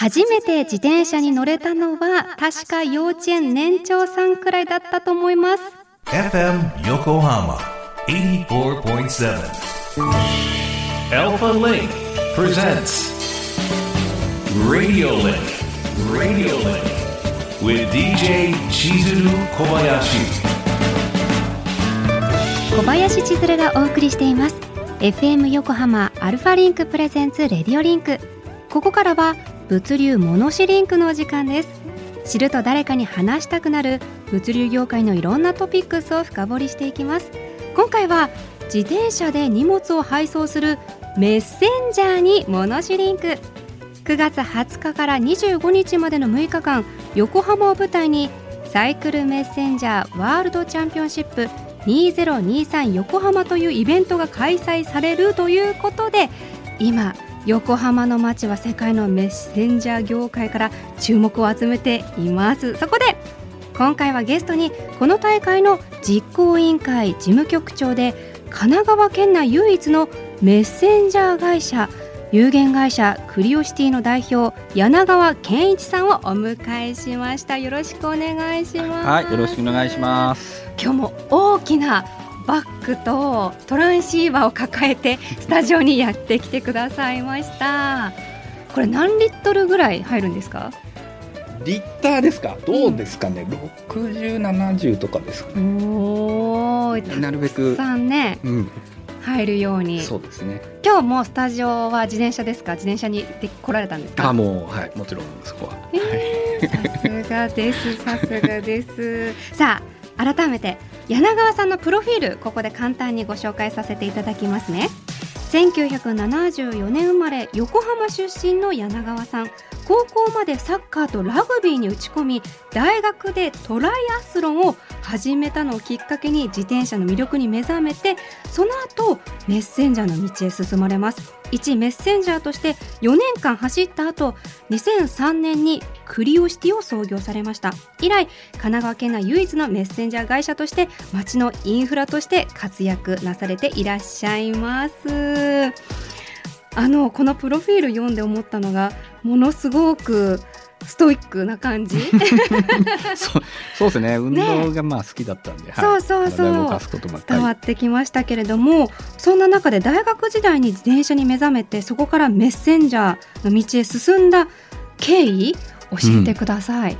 初めて自転車に乗れたのは確か幼稚園年長さんくらいだったと思います。FM Yokohama 84.7 Alpha Link presents Radio Link Radio Link with DJ Chizuru Kobayashi. 小林千鶴がお送りしています。FM 横浜 Alpha Link presents Radio Linkここからは物流モノシリンクのお時間です。知ると誰かに話したくなる物流業界のいろんなトピックスを深掘りしていきます。今回は自転車で荷物を配送するメッセンジャーにモノシリンク。9月20日から25日までの6日間横浜を舞台にサイクルメッセンジャーワールドチャンピオンシップ2023横浜というイベントが開催されるということで今横浜の街は世界のメッセンジャー業界から注目を集めています。そこで今回はゲストにこの大会の実行委員会事務局長で神奈川県内唯一のメッセンジャー会社有限会社クリオシティの代表柳川健一さんをお迎えしました。よろしくお願いします。はいよろしくお願いします。今日も大きなバッグとトランシーバーを抱えてスタジオにやってきてくださいました。これ何リットルぐらい入るんですか？リッターですか？どうですかね、うん、60、70とかですかね。おなるべくさんね、うん、入るように。そうですね。今日もスタジオは自転車ですか？自転車にで来られたんですか？あもうはいもちろんそこは、えー、さすがですさすがです。さあ改めて柳川さんのプロフィールここで簡単にご紹介させていただきますね。1974年生まれ横浜出身の柳川さん。高校までサッカーとラグビーに打ち込み大学でトライアスロンを始めたのをきっかけに自転車の魅力に目覚めてその後メッセンジャーの道へ進まれます。一メッセンジャーとして4年間走った後2003年にクリオシティを創業されました。以来神奈川県内唯一のメッセンジャー会社として街のインフラとして活躍なされていらっしゃいます。あのこのプロフィール読んで思ったのがものすごくストイックな感じ。そうそうですね。運動がまあ好きだったんで、ね。はい、そうそうそう。伝わってきましたけれどもそんな中で大学時代に自転車に目覚めてそこからメッセンジャーの道へ進んだ経緯教えてください。うん。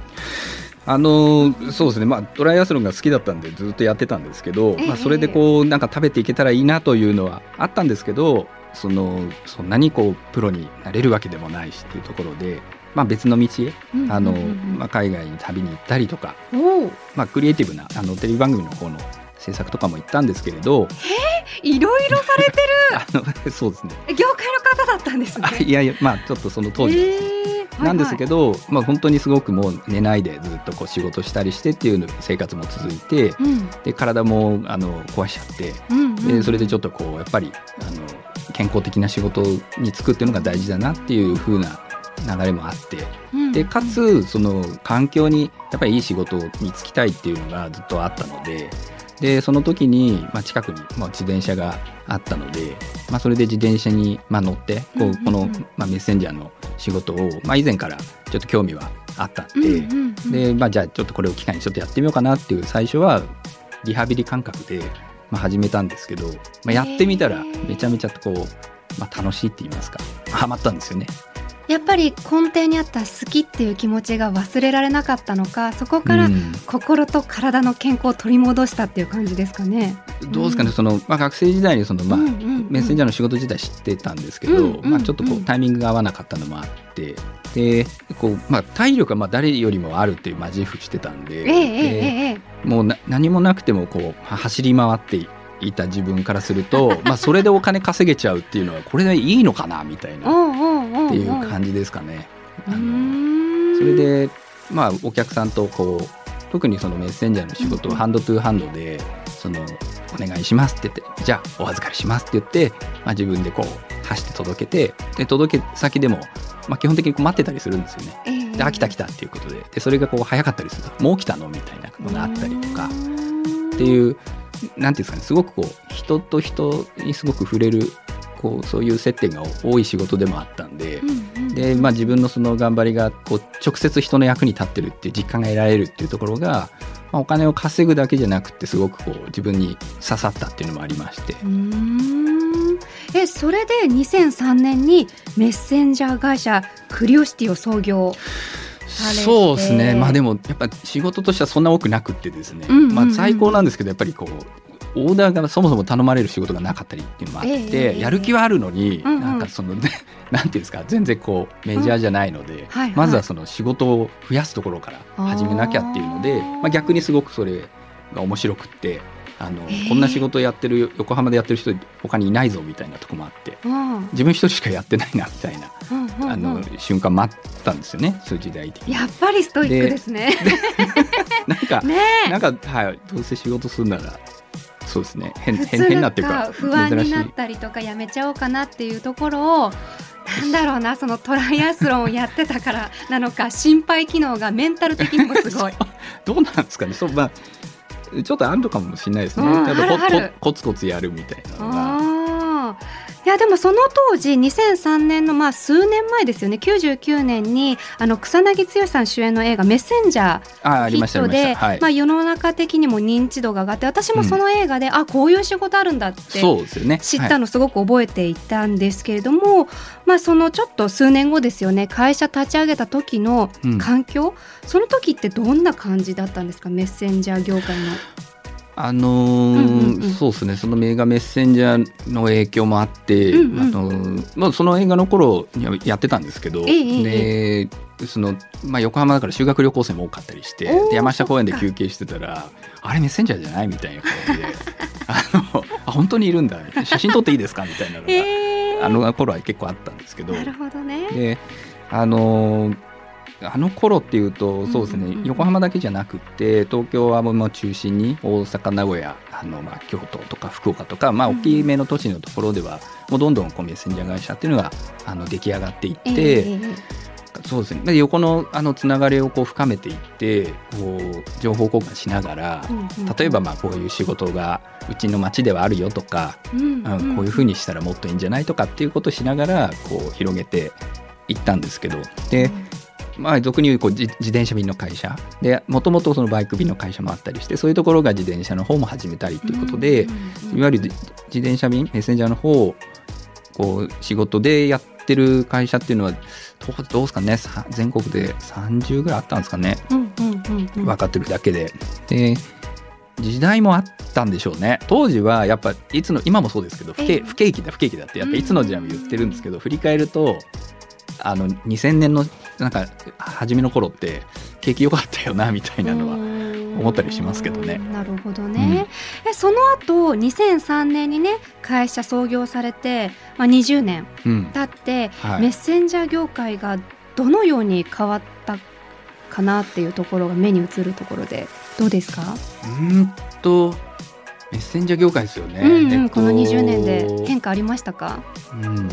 あのそうですね、まあ、トライアスロンが好きだったんでずっとやってたんですけど、え。まあ、それでこうなんか食べていけたらいいなというのはあったんですけどそのそんなにこうプロになれるわけでもないしっていうところで、まあ、別の道へ、あのまあ、海外に旅に行ったりとか、まあ、クリエイティブなあのテレビ番組の方の制作とかも行ったんですけれどえいろいろされてる。あのそうですね。業界の方だったんですね。いやいやまあちょっとその当時です、えー、なんですけど、はいはい、まあ、本当にすごくもう寝ないでずっとこう仕事したりしてっていう生活も続いて、うん、で体もあの壊しちゃって、うんうん、でそれでちょっとこうやっぱりあの健康的な仕事に就くっていうのが大事だなっていう風な流れもあって、うん、でかつその環境にやっぱりいい仕事に就きたいっていうのがずっとあったのででその時に、まあ、近くに、まあ、自転車があったので、まあ、それで自転車に、まあ、乗ってこうこの、まあ、メッセンジャーの仕事を、まあ、以前からちょっと興味はあったんで,、でまあ、じゃあちょっとこれを機会にちょっとやってみようかなっていう最初はリハビリ感覚でまあ、始めたんですけど、まあ、やってみたらめちゃめちゃこう、まあ、楽しいって言いますかハマったんですよね。やっぱり根底にあった好きっていう気持ちが忘れられなかったのかそこから心と体の健康を取り戻したっていう感じですかね。どうですかね、そのまあ、学生時代にその、まあメッセンジャーの仕事自体知ってたんですけど、まあ、ちょっとこうタイミングが合わなかったのもあってでこう、まあ、体力はまあ誰よりもあるっていう、まあ、自負してたんでえー、でもう何もなくてもこう走り回っていた自分からすると まあそれでお金稼げちゃうっていうのはこれでいいのかなみたいなっていう感じですかね。あのそれで、まあ、お客さんとこう特にそのメッセンジャーの仕事をハンドトゥーハンドでそのお願いしますって言ってじゃあお預かりしますって言って、まあ、自分でこう走って届けてで届け先でもまあ、基本的に待ってたりするんですよね。えー、で、飽きた来たっていうことで、でそれがこう早かったりすると、もう来たのみたいなことがあったりとか、っていう、なんていうんですかね、すごくこう、人と人にすごく触れる、こう、そういう接点が多い仕事でもあったんで、うんうん。で、まあ、自分のその頑張りがこう直接人の役に立ってるっていう実感が得られるっていうところが、まあ、お金を稼ぐだけじゃなくてすごくこう自分に刺さったっていうのもありまして。えそれで2003年にメッセンジャー会社クリオシティを創業そうですね。まあでもやっぱ仕事としてはそんな多くなくってですね、うんうんうん、まあ、最高なんですけどやっぱりこうオーダーがそもそも頼まれる仕事がなかったりっていうのもあって、えー、やる気はあるのに、うなんかその、ね、なんていうんですか全然こうメジャーじゃないので、まずはその仕事を増やすところから始めなきゃっていうのでまあ、逆にすごくそれが面白くってあの、えー、こんな仕事やってる横浜でやってる人他にいないぞみたいなとこもあって、うん、自分一人しかやってないなみたいな、あの瞬間もあったんですよねそういう時代的に。やっぱりストイックですね。なんか、ね、なんかはいどうせ仕事するならそうですね。変変なっていうか不安になったりとかやめちゃおうかなっていうところをなんだろうなそのトライアスロンをやってたからなのか 心配機能がメンタル的にもすごい。どうなんですかね。そう、まあちょっとあるのかもしれないですね。うん、ココツコツやるみたいなのが。いやでもその当時2003年のまあ数年前ですよね。99年にあの草薙剛さん主演の映画「メッセンジャー」ヒットでま、まあ、世の中的にも認知度が上がって私もその映画で、うん、あこういう仕事あるんだって知ったのすごく覚えていたんですけれども、まあ、そのちょっと数年後ですよね。会社立ち上げた時の環境、うん、その時ってどんな感じだったんですか？メッセンジャー業界の。あのーうんうんうん、そうですね。そのメガメッセンジャーの影響もあって、うんうん、あのまあ、その映画の頃にやってたんですけど、えー、でそのまあ、横浜だから修学旅行生も多かったりして山下公園で休憩してたらあれメッセンジャーじゃないみたいな感じであのあ本当にいるんだ写真撮っていいですかみたいなのが、えー、あの頃は結構あったんですけど。なるほどね。であのーあの頃っていうとそうですね、うん。うんうん、横浜だけじゃなくて東京はもう中心に大阪名古屋あの、まあ、京都とか福岡とか、まあ、大きめの都市のところでは、もうどんどんこうメッセンジャー会社っていうのがあの出来上がっていって。えーそうですね、横のあのつながりをこう深めていってこう情報交換しながら、うんうん、例えばまあこういう仕事がうちの町ではあるよとか、うんうん。うん、こういうふうにしたらもっといいんじゃないとかっていうことをしながらこう広げていったんですけど。で、うんまあ、俗に言うこう自転車便の会社。でもともとそのバイク便の会社もあったりしてそういうところが自転車の方も始めたりということで、いわゆる自転車便メッセンジャーの方をこう仕事でやってる会社っていうのはどうですかね？全国で30ぐらいあったんですかね、分かってるだけで。で時代もあったんでしょうね。当時はやっぱいつの今もそうですけど不景不景気だ不景気だってやっぱいつの時代も言ってるんですけど、振り返るとあの2000年のなんか初めの頃って景気良かったよなみたいなのは思ったりしますけどね。なるほどね。うん、えその後2003年にね会社創業されて、まあ、20年経って、うん。はい、メッセンジャー業界がどのように変わったかなっていうところが目に映るところでどうですか？うんとメッセンジャー業界ですよね。うんうんえっと、この20年で変化ありましたか、うん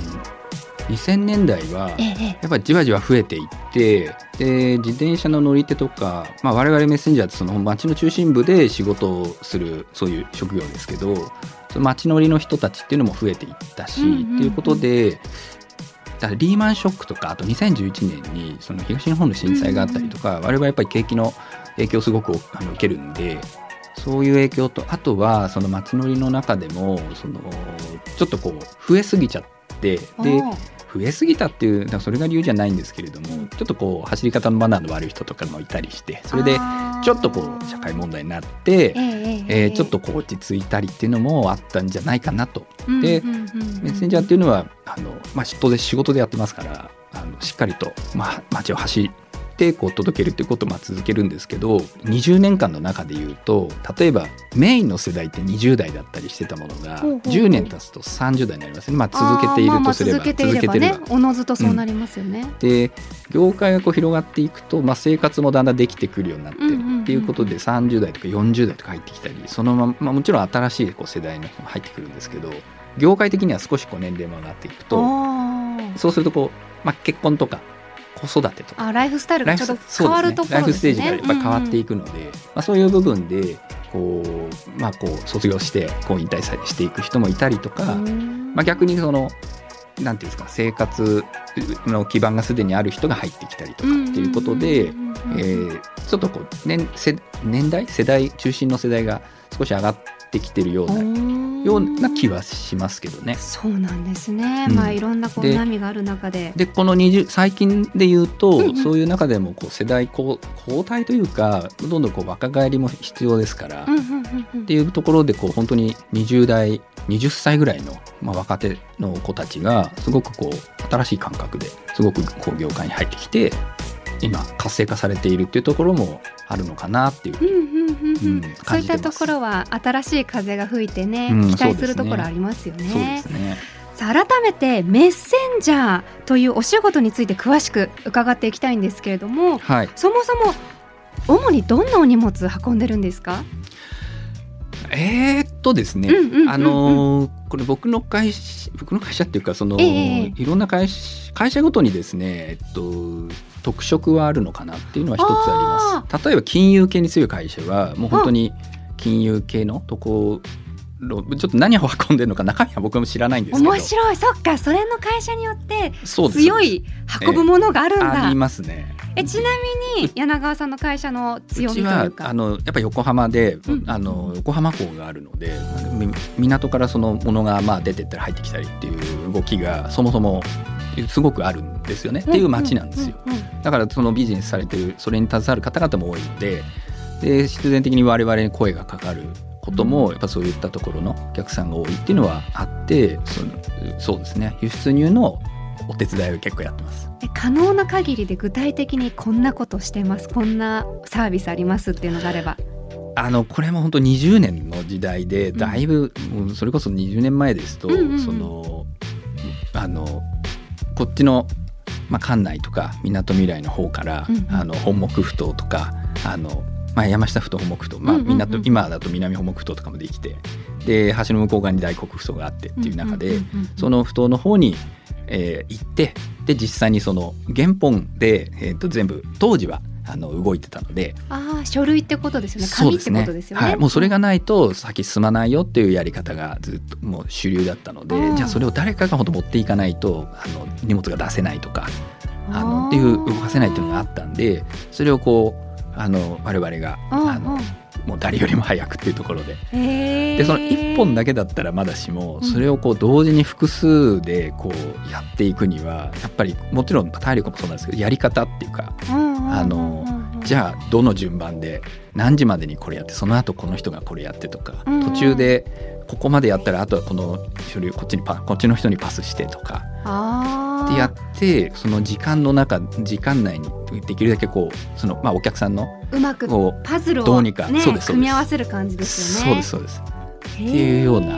2000年代はやっぱりじわじわ増えていってで自転車の乗り手とか、まあ、我々メッセンジャーってその街の中心部で仕事をするそういう職業ですけどその街乗りの人たちっていうのも増えていったし、っていうことでだからリーマンショックとかあと2011年にその東日本の震災があったりとか、我々はやっぱり景気の影響をすごくあの受けるんでそういう影響とあとはその街乗りの中でもそのちょっとこう増えすぎちゃってで増えすぎたっていうそれが理由じゃないんですけれどもちょっとこう走り方のマナーの悪い人とかもいたりしてそれでちょっとこう社会問題になって、えちょっとこう落ち着いたりっていうのもあったんじゃないかなと。で、メッセンジャーっていうのはあの、まあ、当然仕事でやってますからあのしっかりと、まあ、街を走ってこう届けるということをまあ続けるんですけど20年間の中でいうと例えばメインの世代って20代だったりしてたものが10年経つと30代になりますね、まあ、続けているとすれば続けていればねおのずとそうなりますよね。うん、で業界がこう広がっていくと、まあ、生活もだんだんできてくるようになってるっていうことで30代とか40代とか入ってきたりそのまま、もちろん新しいこう世代の人も入ってくるんですけど業界的には少しこう年齢も上がっていくとそうするとこう、まあ、結婚とか子育てとか。あライフスタイルがちょっと変わるところですね、ね、ライフステージがやっぱ変わっていくので、うんうん、まあ、そういう部分でこう、まあ、こう卒業してこう引退していく人もいたりとか、まあ、逆にそのなんていうんですか生活の基盤がすでにある人が入ってきたりとかっていうことで、えーちょっとこう年世年代世代中心の世代が少し上がってきてるようなような気はしますけどね。そうなんですね、うん。まあいろんなこうで波がある中で。でこの20最近で言うと、うんうん。そういう中でもこう世代交交代というかどんどんこう若返りも必要ですから、うんうんうんうん。っていうところでこう本当に20代20歳ぐらいの、まあ、若手の子たちがすごくこう新しい感覚ですごくこう業界に入ってきて今活性化されているっていうところもあるのかなっていうそういったところは新しい風が吹いてね、うん期待するところありますよね。そうですね。さあ改めてメッセンジャーというお仕事について詳しく伺っていきたいんですけれどもはい。そもそも主にどんなお荷物運んでるんですか、えー、っとですね、うんうんうんうん。あのーこれ僕の会社僕の会社っていうかその、ええいろんな会社会社ごとにですね、えっと、特色はあるのかなっていうのは一つあります。例えば金融系に強い会社はもう本当に金融系のところちょっと何を運んでるのか中身は僕も知らないんですけど。面白い。そっか。それの会社によって強い運ぶものがあるんだ、ありますね。えちなみに柳川さんの会社の強みというか。あのやっぱ横浜で、うん。あの横浜港があるのでみ港からそのものがまあ出てったり入ってきたりっていう動きがそもそもすごくあるんですよね、っていう街なんですよ。だからそのビジネスされてるそれに携わる方々も多いのでで必然的に我々に声がかかることもやっぱそういったところのお客さんが多いっていうのはあってそのそうですね。輸出入のお手伝いを結構やってます。え可能な限りで具体的にこんなことしてます。こんなサービスありますっていうのがあれば。あのこれも本当20年の時代でうん。だいぶ、もうそれこそ20年前ですと、うんうんうん。そのあのこっちの、まあ、館内とかみなとみらいの方から、うんうん。あの本木ふ頭とかあの、まあ、山下ふ頭本木ふ頭、まあうんうんうん。港今だと南本木ふ頭とかもできてで橋の向こう側に大黒ふ頭があってっていう中で、うんうんうんうんそのふ頭の方に、えー行ってで実際にその原本で、えー、と全部当時はあの動いてたのでああ書類ってことですよね。紙ってことですよね。はい、もうそれがないと先進まないよっていうやり方がずっともう主流だったので、うんじゃあそれを誰かが本当持っていかないとあの荷物が出せないとかあのっていう動かせないっていうのがあったんでそれをこうあの我々がうん。あのもう誰よりも早くっていうところで。でその1本だけだったらまだしもうん。それをこう同時に複数でこうやっていくにはやっぱりもちろん体力もそうなんですけどやり方っていうかあのじゃあどの順番で何時までにこれやってその後この人がこれやってとかうん。途中でここまでやったらあとはこの書類こっちにパこっちの人にパスしてとかってやってその時間の中時間内にできるだけこうその、まあ、お客さんのうまくこうパズルをどうにかねそうです。組み合わせる感じですよね。そうですそうです。っていうような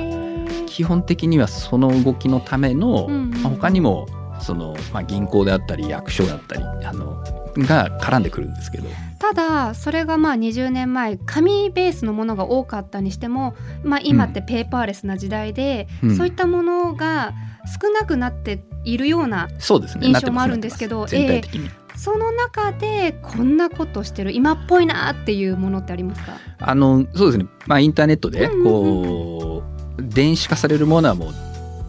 基本的にはその動きのための、うんうん。まあ、他にもその、まあ、銀行であったり役所だったりあのが絡んでくるんですけどただそれがまあ20年前紙ベースのものが多かったにしても、まあ、今ってペーパーレスな時代で、うん。そういったものが少なくなっているようなそうですね。印象もあるんですけどなってます全体的に、その中でこんなことしてる今っぽいなっていうものってありますか？あのそうですね、まあ、インターネットでこう、電子化されるものはも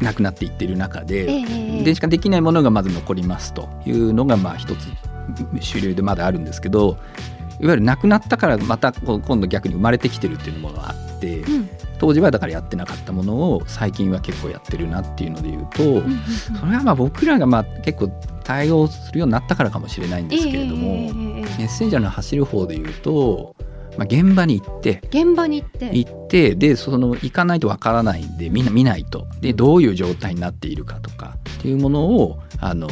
うなくなっていっている中で、ええ。電子化できないものがまず残りますというのがまあ一つ主流でまだあるんですけどいわゆるなくなったからまた今度逆に生まれてきてるっていうものがあってうん。当時はだからやってなかったものを最近は結構やってるなっていうので言うと、うんうんうん。それはまあ僕らがまあ結構対応するようになったからかもしれないんですけれども、ええええええメッセンジャーの走る方で言うと、まあ、現場に行って現場に行って。行ってでその行かないとわからないんでみんな見ないと。でどういう状態になっているかとかっていうものをあの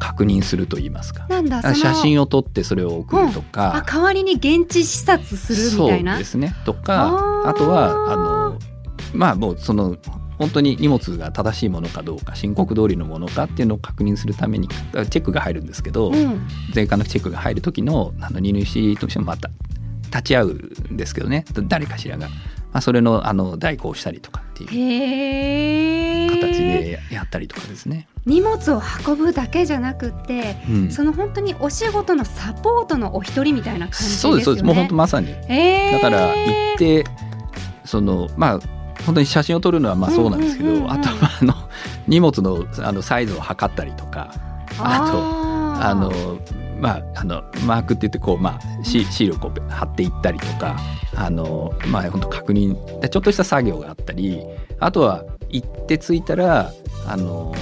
確認すると言いますか。写真を撮ってそれを送るとか、あ代わりに現地視察するみたいな。そうですね。とかあとはあのまあもうその本当に荷物が正しいものかどうか申告通りのものかっていうのを確認するためにチェックが入るんですけど、うん。税関のチェックが入る時のあの荷主としてもまた立ち会うんですけどね。誰かしらが、まあ、それのあの代行したりとかっていう形でやったりとかですね。荷物を運ぶだけじゃなくってうん。その本当にお仕事のサポートのお一人みたいな感じですよね。そうですそう。ですもう本当まさに。だから行ってそのまあ本当に写真を撮るのはまあそうなんですけど、うんうんうんうん。あとはあの荷物のあのサイズを測ったりとかあとあのまあ、あのマークって言ってこう、まあ、シシールをこう貼っていったりとかあの、まあ、本当確認ちょっとした作業があったりあとは行って着いたらあの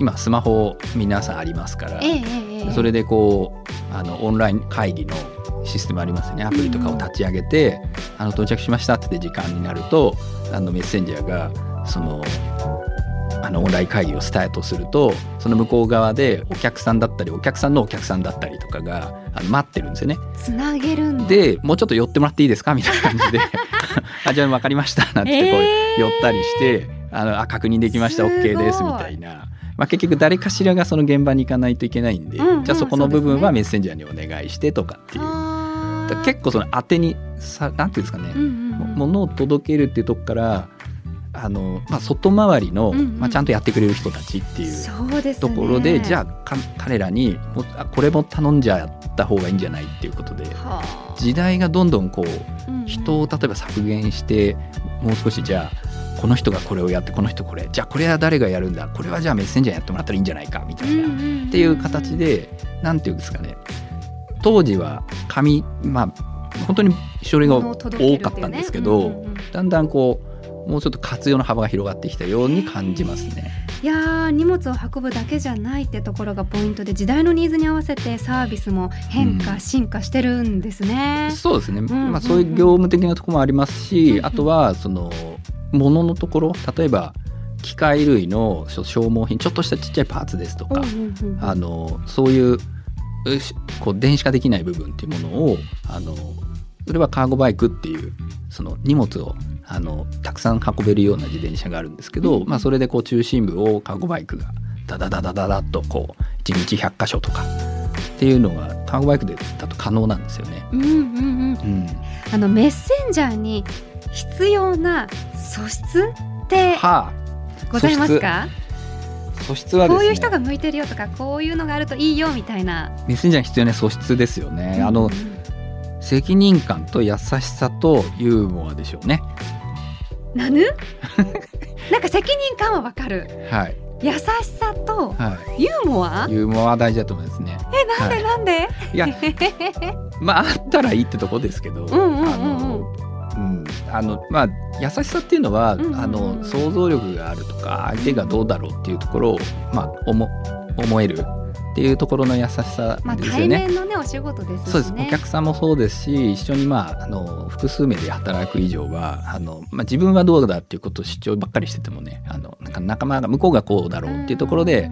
今スマホ皆さんありますから、ええそれでこうあのオンライン会議のシステムありますよね。アプリとかを立ち上げて、あの到着しましたって時間になるとあのメッセンジャーがそのあのオンライン会議をスタートするとその向こう側でお客さんだったりお客さんのお客さんだったりとかがあの待ってるんですよね。つなげるんだ。でもうちょっと寄ってもらっていいですか？みたいな感じで「あじゃあ分かりました」なんて言ってこうえー。寄ったりして「あのあ確認できました OK です」みたいな。まあ、結局誰かしらがその現場に行かないといけないんで、うんうんじゃあそこの部分はメッセンジャーにお願いしてとかっていう、結構その当てにさなんていうんですかね、うんうん物を届けるっていうとこからあの、まあ、外回りの、うんうん。まあ、ちゃんとやってくれる人たちっていうところで、じゃあか彼らにもあこれも頼んじゃった方がいいんじゃないっていうことではあ。時代がどんどんこううんうん。人を例えば削減してもう少しじゃあこの人がこれをやってこの人これじゃあこれは誰がやるんだこれはじゃあメッセンジャーやってもらったらいいんじゃないかみたいな、っていう形でなんていうんですかね当時は紙まあ本当に書類が多かったんですけど、ねうんうんうん。だんだんこうもうちょっと活用の幅が広がってきたように感じますね。いやー荷物を運ぶだけじゃないってところがポイントで時代のニーズに合わせてサービスも変化、うん。進化してるんですね。そうですね、まあ、そういう業務的なところもありますし、うんうん。あとはその物のところ例えば機械類の消耗品ちょっとしたちっちゃいパーツですとか、うんうんうんあのそういうこう電子化できない部分っていうものをあのそれはカーゴバイクっていうその荷物をあのたくさん運べるような自転車があるんですけど、うん。まあ、それでこう中心部をカーゴバイクがダダダダダダッとこう1日100箇所とかっていうのがカーゴバイクでだと可能なんですよね。うんうんうん。うん、あのメッセンジャーに必要な素質ってはあ。ございますか？素質。はね。こういう人が向いてるよとかこういうのがあるといいよみたいな。メッセンジャーに必要な素質ですよね。あのうんうん責任感と優しさとユーモアでしょうね。なぬ なんか責任感はわかる。はい。優しさとはユーモア？い。ユーモアは大事だと思いますね。えなんで？なんで、いやまああったらいいってとこですけど、うんうんうんうん。あの、うん、あのまあ優しさっていうのは、うんうんうん。あの想像力があるとか相手がどうだろうっていうところをまあ思思えるっていうところの優しさまあですよね。対面のねお仕事ですしね。そうですお客さんもそうですし一緒に、まあ、あの複数名で働く以上はあの、まあ、自分はどうだっていうことを主張ばっかりしててもねあのなんか仲間が向こうがこうだろうっていうところで、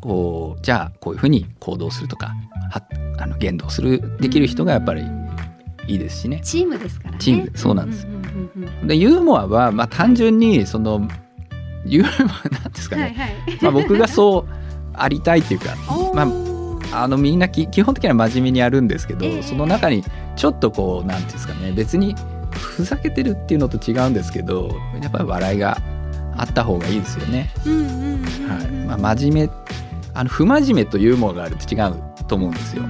こうじゃあこういうふうに行動するとかはあの言動するできる人がやっぱりいいですしね。チームですからね。チームそうなんですうんうんうんうんでユーモアは、まあ、単純にそのユーモアなんですかね、はいはい。まあ、僕がそうありたいっていうか、まあ、あのみんなき基本的には真面目にやるんですけど、ええ。その中にちょっとこうなんていうんですかね別にふざけてるっていうのと違うんですけどやっぱり笑いがあった方がいいですよね。真面目あの不真面目とユーモアがあると違うと思うんですよ。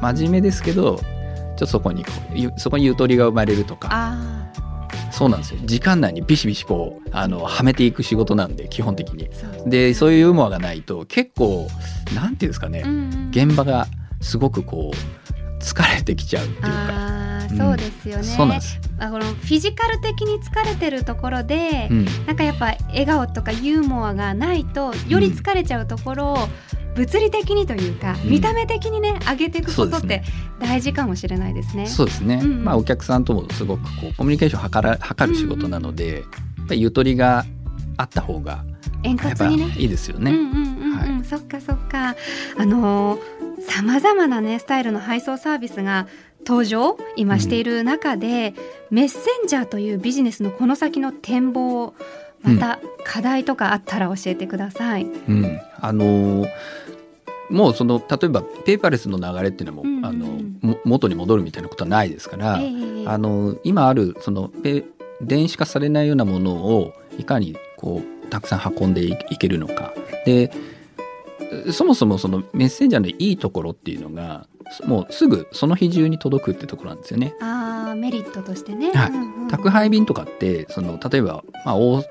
真面目ですけどちょっとそこにこうゆそこにゆとりが生まれるとか。あそうなんですよ。時間内にビシビシこうあのはめていく仕事なんで基本的に。でそういうユーモアがないと結構なんていうんですかね、うんうん。現場がすごくこう疲れてきちゃうっていうか。そうですよね。あこのフィジカル的に疲れてるところで、うん、なんかやっぱ笑顔とかユーモアがないとより疲れちゃうところを物理的にというか、うん。見た目的にね上げていくことって大事かもしれないですね。そうですね、うんうん。まあお客さんともすごくこうコミュニケーションを図ら図る仕事なので、やっぱりゆとりがあった方が円やっぱ滑にね。いいですよね。うんうんうんうん、そっかそっか。あのさまざまなねスタイルの配送サービスが登場今している中で、メッセンジャーというビジネスのこの先の展望また課題とかあったら教えてください。うん、あのーもうその例えばペーパーレスの流れっていうのも、うんうんうん。あのも元に戻るみたいなことはないですから、ええあの今あるそのペ電子化されないようなものをいかにこうたくさん運んでいいけるのか。でそもそもそのメッセンジャーのいいところっていうのがもうすぐその日中に届くってところなんですよね。あーメリットとしてね。はい。うんうん。宅配便とかってその例えば、まあ、大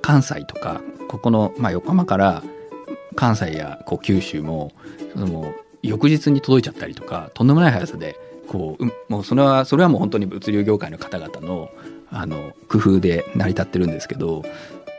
関西とかここの、まあ、横浜から関西やこう九州もその翌日に届いちゃったりとかとんでもない速さでこううもうそれはそれはもう本当に物流業界の方々のあの工夫で成り立ってるんですけど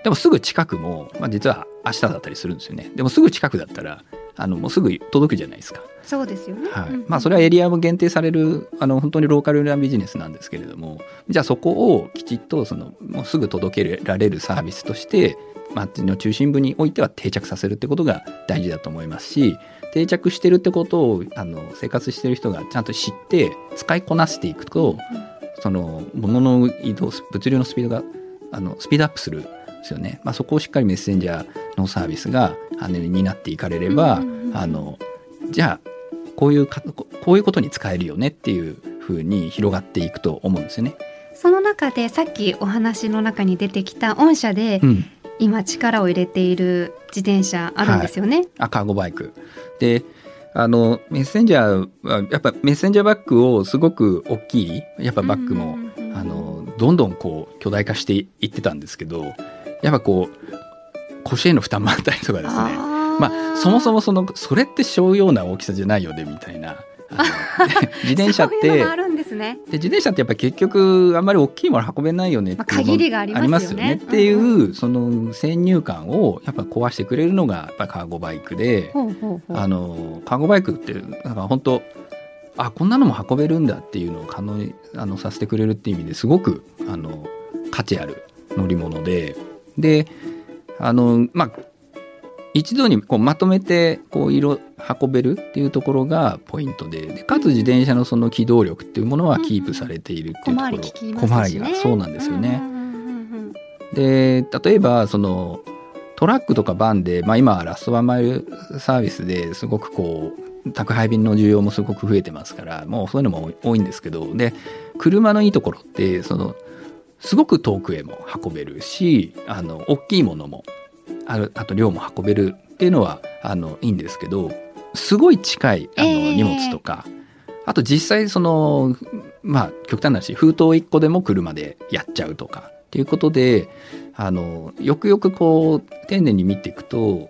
でもすぐ近くも、まあ、実は明日だったりするんですよねでもすぐ近くだったらあのもうすぐ届くじゃないですか。そうですよね、はい。まあ、それはエリアも限定されるあの本当にローカルなビジネスなんですけれどもじゃあそこをきちっとそのもうすぐ届けられるサービスとして街の中心部においては定着させるってことが大事だと思いますし定着してるってことをあの生活してる人がちゃんと知って使いこなしていくと、その物の移動物流のスピードがあのスピードアップするんですよね、まあ、そこをしっかりメッセンジャーのサービスがあの担っていかれれば、あのじゃあこういうかこういうことに使えるよねっていうふうに広がっていくと思うんですよね。その中でさっきお話の中に出てきた御社で、うん。今力を入れている自転車あるんですよね。あカーゴバイク。であのメッセンジャーはやっぱメッセンジャーバッグをすごく大きいやっぱバッグも、うんうんうんあのどんどんこう巨大化していってたんですけどやっぱこう腰への負担もあったりとかですねまあそもそもそのそれって小ような大きさじゃないよねみたいな。自転車ってね。で自転車ってやっぱ結局あんまり大きいもの運べないよねっていうまあ限りがありますよね。っていう、うんその先入観をやっぱ壊してくれるのがやっぱカーゴバイクで、あのカーゴバイクってなんか本当あこんなのも運べるんだっていうのを可能にあのさせてくれるっていう意味ですごくあの価値ある乗り物で。であのまあ一度にこうまとめてこう色運べるっていうところがポイントででかつ自転車のその機動力っていうものはキープされているっていうところ、小回り利きますしね。小回りがそうなんですよね。うんうんうんうんで例えばそのトラックとかバンで、まあ、今はラストワンマイルサービスですごくこう宅配便の需要もすごく増えてますからもうそういうのも多いんですけどで車のいいところってそのすごく遠くへも運べるしあの大きいものもあるあと量も運べるっていうのはあのいいんですけどすごい近いあの、ええ。荷物とか。あと実際そのまあ極端な話封筒1個でも車でやっちゃうとかっていうことであのよくよくこう丁寧に見ていくと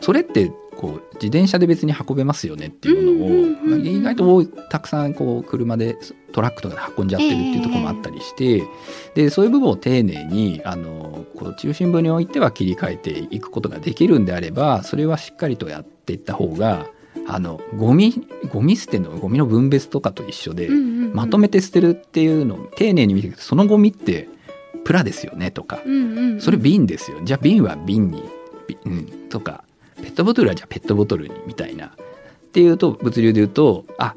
それってこう自転車で別に運べますよねっていうのを、意外とたくさんこう車でトラックとかで運んじゃってるっていうところもあったりして、でそういう部分を丁寧にあのこう中心部においては切り替えていくことができるんであればそれはしっかりとやっていった方があのゴミゴミ捨てのゴミの分別とかと一緒で、まとめて捨てるっていうのを丁寧に見ていくとそのゴミってプラですよねとか、それ瓶ですよ。じゃあ瓶は瓶に、びうん、とか。ペットボトルはじゃあペットボトルにみたいな。っていうと物流で言うとあ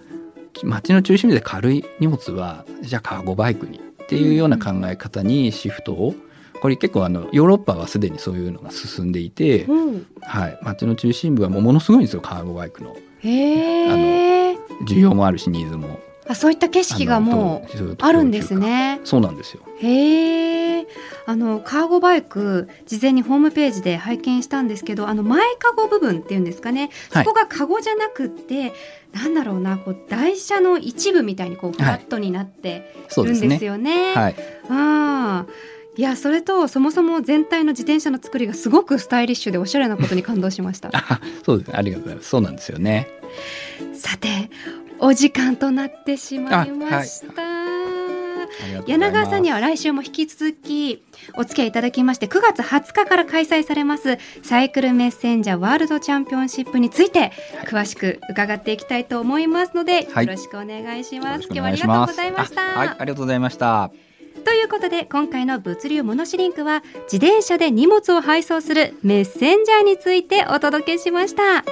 街の中心部で軽い荷物はじゃあカーゴバイクにっていうような考え方にシフトを。これ結構あのヨーロッパはすでにそういうのが進んでいて、うん。はい、街の中心部はもうものすごいんですよカーゴバイクの。へえ。需要もあるしニーズも。あそういった景色がもうあるんです。ね。そうなんですよ。へえ。あのカーゴバイク事前にホームページで拝見したんですけど、あの前カゴ部分っていうんですかね。そはいこがカゴじゃなくって、なんだろうな、こう台車の一部みたいにこうフラットになってそうですねるんです。よね。はい。ああ。いやそれとそもそも全体の自転車の作りがすごくスタイリッシュでおしゃれなことに感動しました。あ そうですね。ありがとうございます。そうなんですよね。さてお時間となってしまいました。柳川さんには来週も引き続きお付き合いいただきまして9月20日から開催されますサイクルメッセンジャーワールドチャンピオンシップについて詳しく伺っていきたいと思いますので、はいよろしくお願いします。今日はありがとうございました。あはい、ありがとうございました。ということで今回の物流モノシリンクは自転車で荷物を配送するメッセンジャーについてお届けしました。